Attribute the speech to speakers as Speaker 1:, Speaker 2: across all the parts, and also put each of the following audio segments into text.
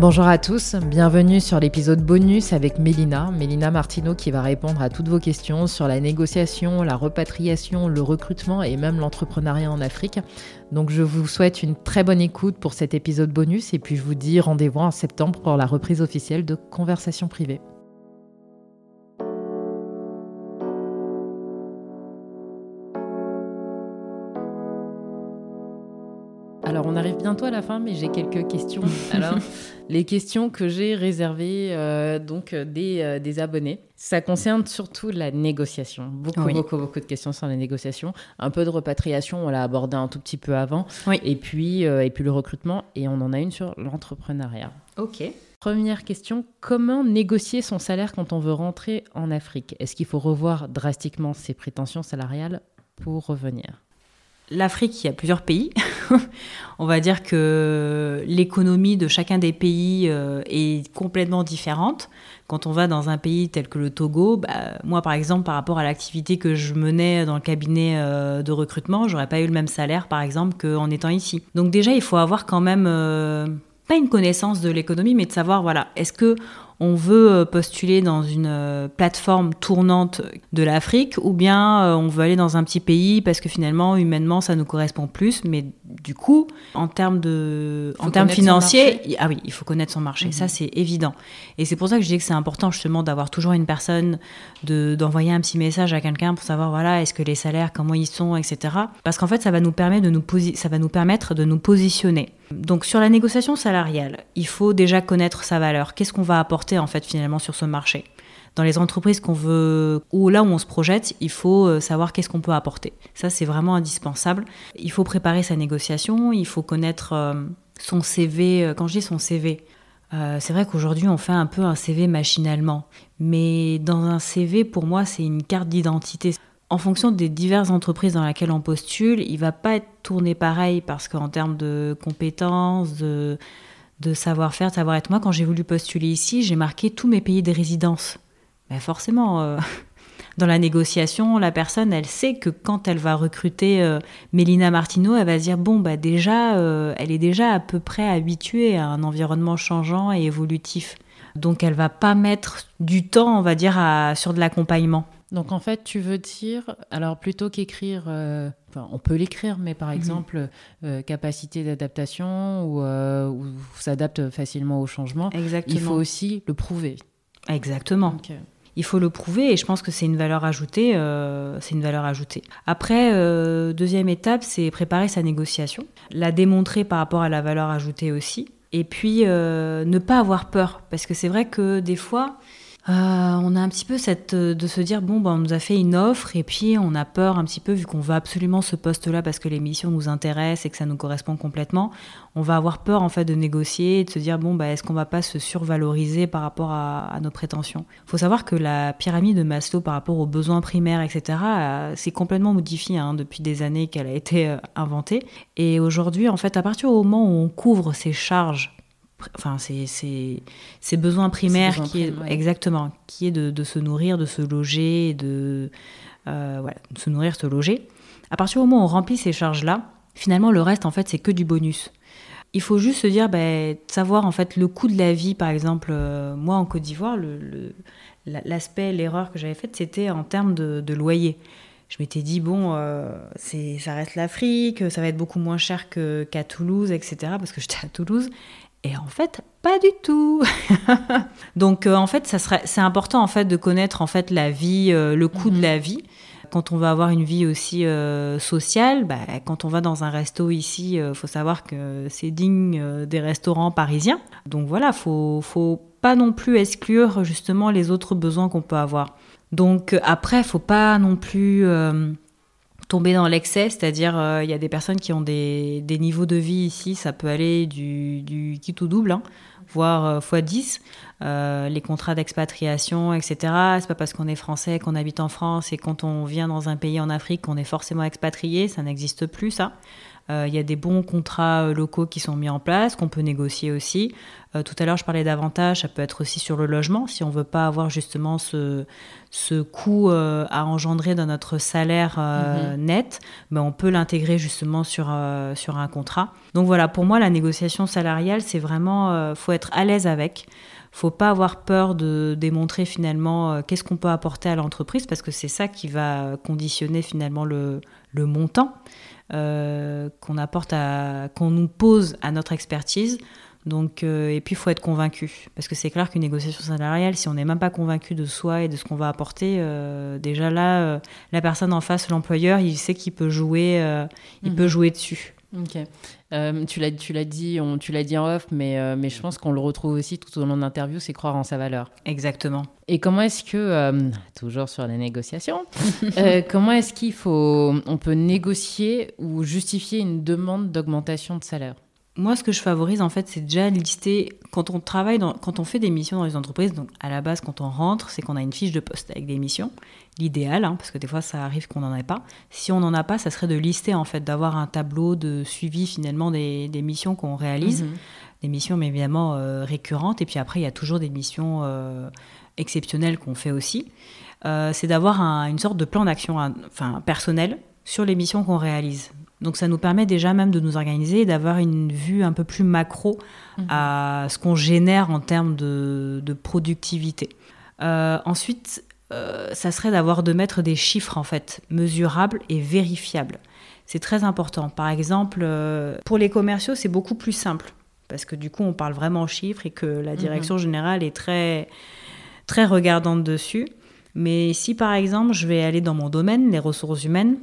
Speaker 1: Bonjour à tous, bienvenue sur l'épisode bonus avec Mélina, Mélina Martino qui va répondre à toutes vos questions sur la négociation, la repatriation, le recrutement et même l'entrepreneuriat en Afrique. Donc je vous souhaite une très bonne écoute pour cet épisode bonus et puis je vous dis rendez-vous en septembre pour la reprise officielle de Conversation privée. Alors on arrive bientôt à la fin, mais j'ai quelques questions. Alors les questions que j'ai réservées euh, donc euh, euh, des, abonnés, ça concerne surtout la négociation. Beaucoup beaucoup beaucoup de questions sur la négociation. Un peu de repatriation, on l'a abordé un tout petit peu avant. Et puis et puis le recrutement et on en a une sur l'entrepreneuriat.
Speaker 2: Ok.
Speaker 1: Première question, comment négocier son salaire quand on veut rentrer en Afrique? Est-ce qu'il faut revoir drastiquement ses prétentions salariales pour revenir?
Speaker 2: L'Afrique, il y a plusieurs pays. On va dire que l'économie de chacun des pays euh, est complètement différente. Quand on va dans un pays tel que le Togo, bah, moi par exemple, par rapport à l'activité que je menais dans le cabinet euh, de recrutement, j'aurais pas eu le même salaire par exemple qu'en étant ici. Donc déjà, il faut avoir quand même euh, pas une connaissance de l'économie, mais de savoir voilà, est-ce que on veut euh, postuler dans une euh, plateforme tournante de l'Afrique ou bien euh, on veut aller dans un petit pays parce que finalement humainement ça nous correspond plus. Mais du coup en termes de en termes financiers ah oui il faut connaître son marché. Ça mhm. c'est évident. Et c'est pour ça que je dis que c'est important justement d'avoir toujours une personne de d'envoyer un petit message à quelqu'un pour savoir voilà est-ce que les salaires comment ils sont etc parce qu'en fait ça va nous permettre de nous ça va nous permettre de nous positionner donc sur la négociation salariale, il faut déjà connaître sa valeur. Qu'est-ce qu'on va apporter en fait finalement sur ce marché? Dans les entreprises qu'on veut ou là où on se projette, il faut euh, savoir qu'est-ce qu'on peut apporter. Ça c'est vraiment indispensable. Il faut préparer sa négociation, il faut connaître euh, son CV. Euh, quand je dis son CV, c'est vrai qu'aujourd'hui on fait un peu un CV machinalement, mais dans un CV pour moi c'est une carte d'identité en fonction des diverses entreprises dans lesquelles on postule, il va pas être tourné pareil parce qu'en termes de compétences, de, savoir-faire, de savoir-être, moi, quand j'ai voulu postuler ici, j'ai marqué tous mes pays de résidence. Mais forcément, euh, dans la négociation, la personne, elle sait que quand elle va recruter euh, Mélina Martineau, elle va se dire bon, bah déjà, euh, elle est déjà à peu près habituée à un environnement changeant et évolutif. Donc, elle va pas mettre du temps, on va dire, sur de l'accompagnement.
Speaker 1: Donc en fait, tu veux dire, alors plutôt qu'écrire, euh, on peut l'écrire, mais par mhm. exemple, euh, capacité d'adaptation ou, euh, ou s'adapte facilement au changement, il faut aussi le prouver.
Speaker 2: Exactement. Il faut le prouver et je pense que c'est une valeur ajoutée. c'est une valeur ajoutée. Après, deuxième étape, c'est préparer sa négociation, la démontrer par rapport à la valeur ajoutée aussi, et puis ne pas avoir peur, parce que c'est vrai que des fois, euh, on a un petit peu cette euh, de se dire bon ben on nous a fait une offre et puis on a peur un petit peu vu qu'on veut absolument ce poste-là parce que l'émission nous intéresse et que ça nous correspond complètement. On va avoir peur en fait de négocier et de se dire bon ben est-ce qu'on va pas se survaloriser par rapport à, nos prétentions? Faut savoir que la pyramide de Maslow par rapport aux besoins primaires etc. s'est complètement modifiée hein, depuis des années qu'elle a été euh, inventée et aujourd'hui en fait à partir du moment où on couvre ces charges enfin c'est besoins primaires qui est exactement qui est de, se nourrir de se loger de euh, voilà, de se nourrir se loger. À partir du moment où on remplit ces charges là finalement le reste en fait c'est que du bonus. Il faut juste se dire ben, savoir en fait le coût de la vie par exemple euh, moi en Côte d'Ivoire l'aspect l'erreur que j'avais faite c'était en termes de, loyer. Je m'étais dit bon euh, c'est ça reste l'Afrique ça va être beaucoup moins cher qu'à Toulouse etc parce que j'étais à Toulouse et en fait, pas du tout. Donc euh, en fait, ça serait, c'est important en fait de connaître en fait la vie, euh, le coût de mhm. la vie. Quand on va avoir une vie aussi euh, sociale, bah, quand on va dans un resto ici, il faut savoir que c'est digne des restaurants parisiens. Donc voilà, faut, faut pas non plus exclure justement les autres besoins qu'on peut avoir. Donc après, faut pas non plus tomber dans l'excès, c'est-à-dire euh, il y a des personnes qui ont des, des, niveaux de vie ici, ça peut aller du, du kit ou double, hein, voire euh, 10. Euh, les contrats d'expatriation, etc. C'est pas parce qu'on est français qu'on habite en France et quand on vient dans un pays en Afrique qu'on est forcément expatrié, ça n'existe plus ça. Il y a des bons contrats locaux qui sont mis en place, qu'on peut négocier aussi. tout à l'heure, je parlais d'avantages, ça peut être aussi sur le logement, si on ne veut pas avoir justement ce, ce coût à engendrer dans notre salaire mm-hmm. net, ben, on peut l'intégrer justement sur, sur un contrat. Donc voilà, pour moi, la négociation salariale, c'est vraiment, faut être à l'aise avec faut pas avoir peur de démontrer finalement euh, qu'est-ce qu'on peut apporter à l'entreprise parce que c'est ça qui va conditionner finalement le, montant euh, qu'on apporte à qu'on nous pose à notre expertise. Donc, euh, et puis, il faut être convaincu. Parce que c'est clair qu'une négociation salariale, si on n'est même pas convaincu de soi et de ce qu'on va apporter, déjà là, la personne en face, l'employeur, il sait qu'il peut jouer, il mhm. peut jouer dessus.
Speaker 1: Ok. Euh, tu l'as, tu l'as dit, on, tu l'as dit en off, mais, euh, mais je pense qu'on le retrouve aussi tout au long de l'interview, c'est croire en sa valeur.
Speaker 2: Exactement.
Speaker 1: Et comment est-ce que, euh, toujours sur les négociations, comment est-ce qu'il faut, on peut négocier ou justifier une demande d'augmentation de salaire?
Speaker 2: Moi, ce que je favorise, en fait, c'est déjà lister, quand on travaille, dans, quand on fait des missions dans les entreprises, donc à la base, quand on rentre, c'est qu'on a une fiche de poste avec des missions, l'idéal, hein, parce que des fois, ça arrive qu'on n'en ait pas. Si on n'en a pas, ça serait de lister, en fait, d'avoir un tableau de suivi, finalement, des, des missions qu'on réalise, mhm. des missions, mais évidemment, euh, récurrentes, et puis après, il y a toujours des missions euh, exceptionnelles qu'on fait aussi. Euh, c'est d'avoir une sorte de plan d'action, enfin, personnel, sur les missions qu'on réalise. Donc ça nous permet déjà même de nous organiser et d'avoir une vue un peu plus macro mhm. à ce qu'on génère en termes de, productivité. Euh, ensuite, euh, ça serait d'avoir de mettre des chiffres en fait mesurables et vérifiables. C'est très important. Par exemple, euh, pour les commerciaux, c'est beaucoup plus simple parce que du coup, on parle vraiment en chiffres et que la mhm. direction générale est très très regardante dessus. Mais si par exemple, je vais aller dans mon domaine, les ressources humaines,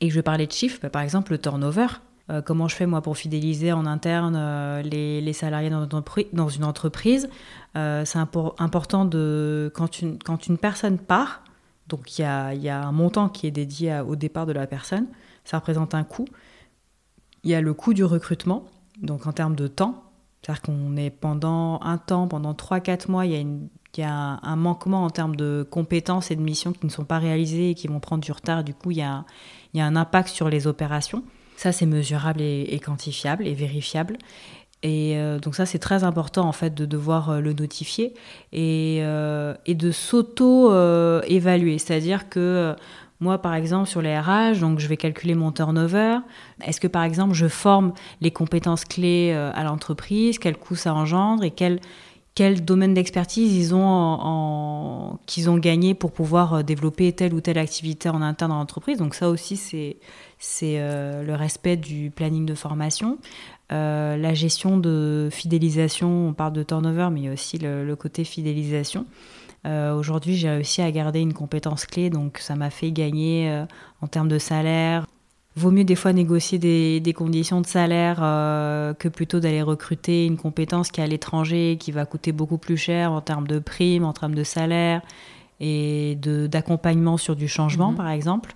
Speaker 2: et je vais parler de chiffres, bah, par exemple le turnover. Euh, comment je fais moi pour fidéliser en interne euh, les, salariés dans, une entreprise? Euh, C'est important de quand une, quand une personne part, donc il y a, y a, un montant qui est dédié au départ de la personne, ça représente un coût. Il y a le coût du recrutement, donc en termes de temps, c'est-à-dire qu'on est pendant un temps, pendant 3-4 mois, il y a une il y a un, manquement en termes de compétences et de missions qui ne sont pas réalisées et qui vont prendre du retard. Du coup, il y a, il y a un impact sur les opérations. Ça, c'est mesurable et, quantifiable et vérifiable. Et euh, donc ça, c'est très important en fait de devoir euh, le notifier et, euh, et de s'auto-évaluer. C'est-à-dire que moi, par exemple, sur les RH, donc je vais calculer mon turnover. Est-ce que, par exemple, je forme les compétences clés à l'entreprise? Quel coût ça engendre? Et quel, quel domaine d'expertise ils ont qu'ils ont gagné pour pouvoir euh, développer telle ou telle activité en interne dans l'entreprise? Donc ça aussi, c'est, euh, le respect du planning de formation. Euh, la gestion de fidélisation, on parle de turnover, mais il y a aussi le, côté fidélisation. Aujourd'hui, j'ai réussi à garder une compétence clé, donc ça m'a fait gagner en termes de salaire, Vaut mieux des fois négocier des, conditions de salaire euh, que plutôt d'aller recruter une compétence qui est à l'étranger, qui va coûter beaucoup plus cher en termes de primes, en termes de salaire et d'accompagnement sur du changement, mhm. par exemple.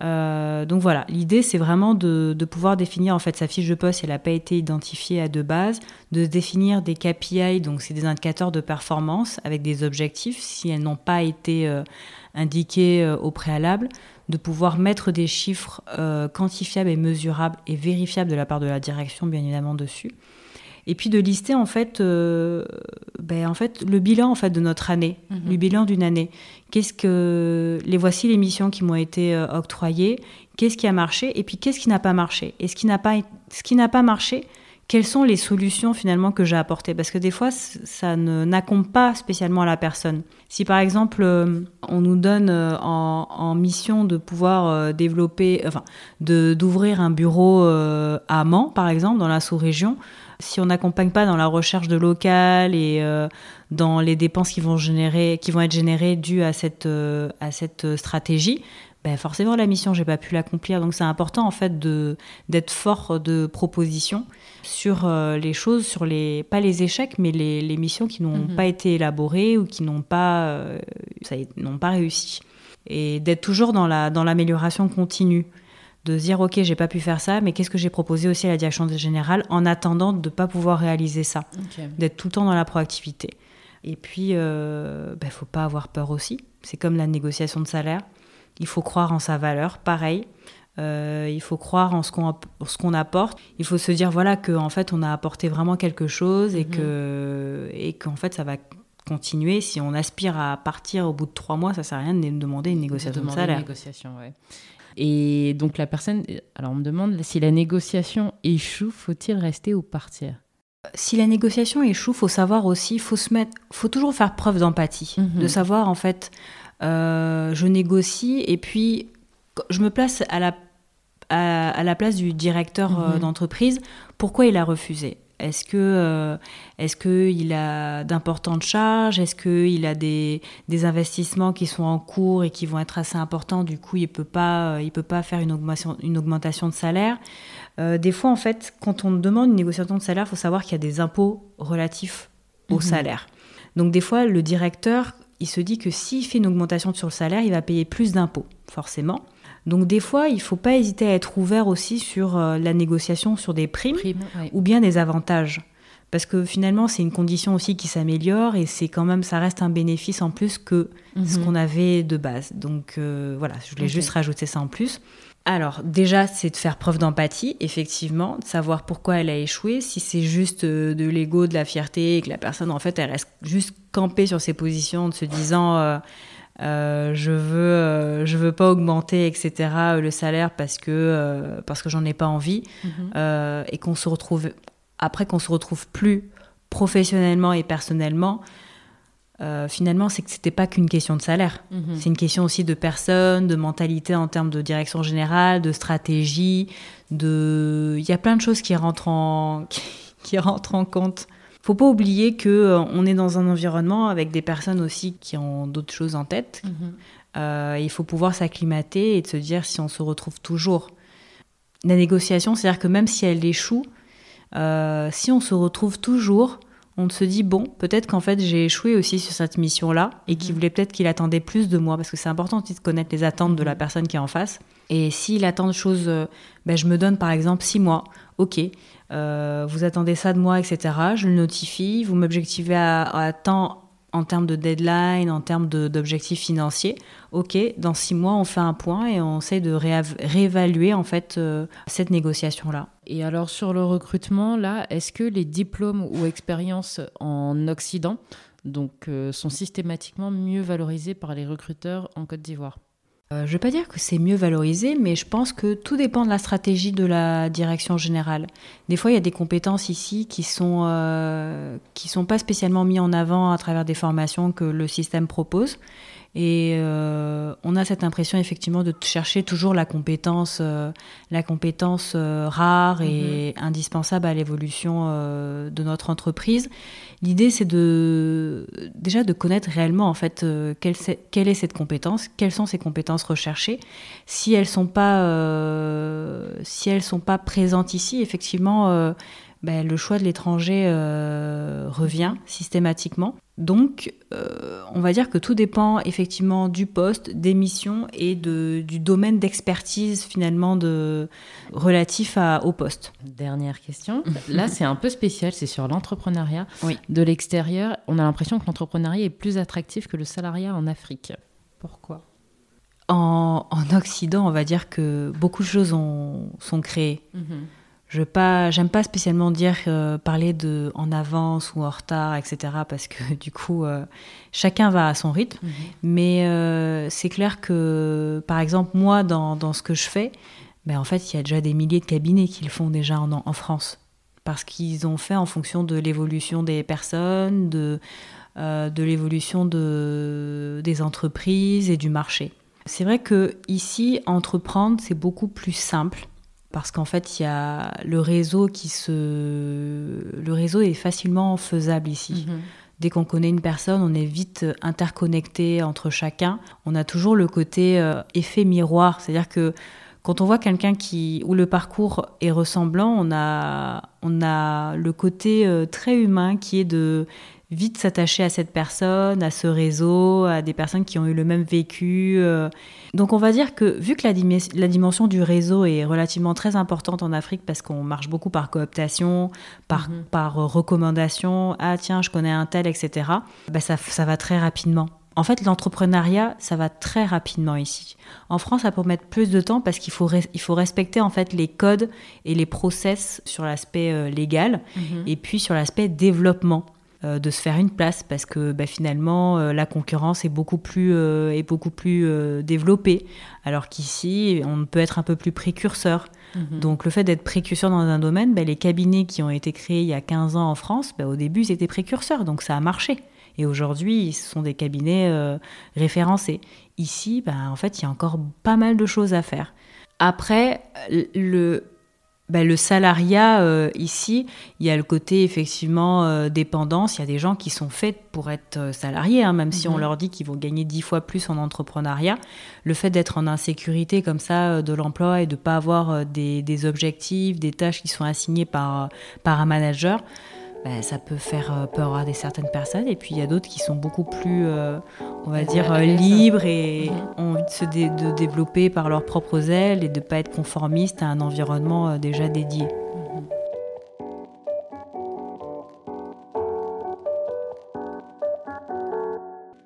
Speaker 2: Euh, donc voilà, l'idée c'est vraiment de, pouvoir définir en fait sa fiche de poste elle n'a pas été identifiée à deux bases, de définir des KPI, donc c'est des indicateurs de performance avec des objectifs si elles n'ont pas été euh, indiquées au préalable, de pouvoir mettre des chiffres euh, quantifiables et mesurables et vérifiables de la part de la direction, bien évidemment, dessus. Et puis de lister en fait, euh, ben, en fait le bilan en fait de notre année, mhm. le bilan d'une année. Qu'est-ce que les voici les missions qui m'ont été euh, octroyées, qu'est-ce qui a marché et puis qu'est-ce qui n'a pas marché? Et ce qui n'a pas ce qui n'a pas marché, quelles sont les solutions finalement que j'ai apportées? Parce que des fois, ça ne pas spécialement à la personne. Si par exemple, euh, on nous donne en, mission de pouvoir développer, enfin, d'ouvrir un bureau à Mans, par exemple, dans la sous-région, si on n'accompagne pas dans la recherche de local et dans les dépenses qui vont, générer, qui vont être générées dues à cette, à cette stratégie, ben forcément la mission j'ai pas pu l'accomplir. Donc c'est important en fait de d'être fort de proposition sur euh, les choses sur les pas les échecs mais les, les missions qui n'ont mhm. pas été élaborées ou qui n'ont pas euh, n'ont pas réussi. Et d'être toujours dans la dans l'amélioration continue de dire ok j'ai pas pu faire ça mais qu'est-ce que j'ai proposé aussi à la direction générale en attendant de pas pouvoir réaliser ça d'être tout le temps dans la proactivité et puis euh, ben, faut pas avoir peur aussi c'est comme la négociation de salaire il faut croire en sa valeur, pareil. il faut croire en ce qu'on apporte. Il faut se dire voilà que en fait on a apporté vraiment quelque chose et mhm. que et qu'en fait ça va continuer. Si on aspire à partir au bout de trois mois, ça sert à rien de demander une négociation de, salaire. Une
Speaker 1: négociation, ouais. Et donc la personne, alors on me demande si la négociation échoue, faut-il rester ou partir?
Speaker 2: Si la négociation échoue, faut savoir aussi, faut se mettre, faut toujours faire preuve d'empathie, mhm. de savoir en fait, euh, je négocie et puis je me place à la à, la place du directeur euh, mhm. d'entreprise. Pourquoi il a refusé? Est-ce que euh, est-ce qu'il a d'importantes charges? Est-ce qu'il a des, des, investissements qui sont en cours et qui vont être assez importants? Du coup, il peut pas il peut pas faire une augmentation une augmentation de salaire. Euh, des fois, en fait, quand on demande une négociation de salaire, il faut savoir qu'il y a des impôts relatifs au mhm. salaire. Donc des fois, le directeur, il se dit que s'il fait une augmentation sur le salaire, il va payer plus d'impôts, forcément. Donc des fois, il ne faut pas hésiter à être ouvert aussi sur euh, la négociation sur des primes, ou bien des avantages. Parce que finalement, c'est une condition aussi qui s'améliore et c'est quand même, ça reste un bénéfice en plus que ce mhm. qu'on avait de base. Donc euh, voilà, je voulais juste rajouter ça en plus. Alors déjà, c'est de faire preuve d'empathie, effectivement, de savoir pourquoi elle a échoué, si c'est juste euh, de l'ego, de la fierté, et que la personne, en fait, elle reste juste campée sur ses positions, de se disant... Euh, je veux euh, je veux pas augmenter etc le salaire parce que euh, parce que j'en ai pas envie mhm. et qu'on se retrouve après qu'on se retrouve plus professionnellement et personnellement finalement c'est que c'était pas qu'une question de salaire mhm. c'est une question aussi de personne de mentalité en termes de direction générale de stratégie de il y a plein de choses qui rentrent en qui rentrent en compte faut pas oublier que euh, on est dans un environnement avec des personnes aussi qui ont d'autres choses en tête. Mhm. Euh, il faut pouvoir s'acclimater et de se dire si on se retrouve toujours. La négociation, c'est-à-dire que même si elle échoue, euh, si on se retrouve toujours, on se dit bon, peut-être qu'en fait j'ai échoué aussi sur cette mission-là et qu'il mhm. voulait peut-être qu'il attendait plus de moi parce que c'est important aussi de connaître les attentes de la mhm. personne qui est en face. Et s'il attend des choses, ben, je me donne par exemple six mois, ok, euh, vous attendez ça de moi, etc. Je le notifie, vous m'objectivez à, temps en termes de deadline, en termes d'objectifs financiers. Ok, dans six mois, on fait un point et on essaie de réévaluer en fait euh, cette négociation-là.
Speaker 1: Et alors sur le recrutement, là, est-ce que les diplômes ou expériences en Occident donc, euh, sont systématiquement mieux valorisés par les recruteurs en Côte d'Ivoire?
Speaker 2: Je ne vais pas dire que c'est mieux valorisé, mais je pense que tout dépend de la stratégie de la direction générale. Des fois, il y a des compétences ici qui sont euh, sont pas spécialement mises en avant à travers des formations que le système propose. Et euh, on a cette impression effectivement de chercher toujours la compétence, euh, la compétence euh, rare et mhm. indispensable à l'évolution de notre entreprise. L'idée, c'est de déjà de connaître réellement en fait quelle, quelle, est cette compétence, quelles sont ces compétences recherchées. Si elles sont pas, si elles sont pas présentes ici, effectivement. Ben, le choix de l'étranger revient systématiquement. Donc, euh, on va dire que tout dépend effectivement du poste, des missions et de, du domaine d'expertise finalement de, relatif à, au poste.
Speaker 1: Dernière question. Là, c'est un peu spécial, c'est sur l'entrepreneuriat. De l'extérieur, on a l'impression que l'entrepreneuriat est plus attractif que le salariat en Afrique. Pourquoi?
Speaker 2: En, Occident, on va dire que beaucoup de choses sont créées. Mhm. Je pas, j'aime pas spécialement dire euh, parler de en avance ou en retard, etc. Parce que du coup, euh, chacun va à son rythme. Mhm. Mais euh, c'est clair que, par exemple, moi, dans, dans ce que je fais, ben, en fait, il y a déjà des milliers de cabinets qui le font déjà en, en France. Parce qu'ils ont fait en fonction de l'évolution des personnes, de, de l'évolution de, des entreprises et du marché. C'est vrai que ici, entreprendre, c'est beaucoup plus simple parce qu'en fait, il y a le réseau qui se. Le réseau est facilement faisable ici. Mhm. Dès qu'on connaît une personne, on est vite interconnecté entre chacun. On a toujours le côté euh, effet miroir, c'est-à-dire que quand on voit quelqu'un qui où le parcours est ressemblant, on a on a le côté euh, très humain qui est de vite s'attacher à cette personne, à ce réseau, à des personnes qui ont eu le même vécu. Euh. Donc on va dire que vu que la, dimension du réseau est relativement très importante en Afrique parce qu'on marche beaucoup par cooptation, par, mhm. par recommandation, ah tiens je connais un tel, etc., bah ça, ça va très rapidement. En fait, l'entrepreneuriat, ça va très rapidement ici. En France, ça peut mettre plus de temps parce qu'il faut, il faut respecter en fait les codes et les process sur l'aspect euh, légal mhm. et puis sur l'aspect développement de se faire une place parce que bah, finalement euh, la concurrence est beaucoup plus, est beaucoup plus développée alors qu'ici on peut être un peu plus précurseur. Mhm. Donc le fait d'être précurseur dans un domaine, bah, les cabinets qui ont été créés il y a 15 ans en France, bah, au début ils étaient précurseurs donc ça a marché. Et aujourd'hui, ce sont des cabinets euh, référencés. Ici, ben, en fait, il y a encore pas mal de choses à faire. Après, le, ben, le salariat, euh, ici, il y a le côté effectivement euh, dépendance. Il y a des gens qui sont faits pour être salariés, hein, même si on mhm. leur dit qu'ils vont gagner dix fois plus en entrepreneuriat. Le fait d'être en insécurité comme ça de l'emploi et de ne pas avoir des, des, objectifs, des tâches qui sont assignées par, par un manager, bah, ça peut faire euh, peur à des certaines personnes. Et puis il y a d'autres qui sont beaucoup plus, euh, on va dire, euh, libres et mhm. ont envie de se développer par leurs propres ailes et de ne pas être conformistes à un environnement déjà dédié.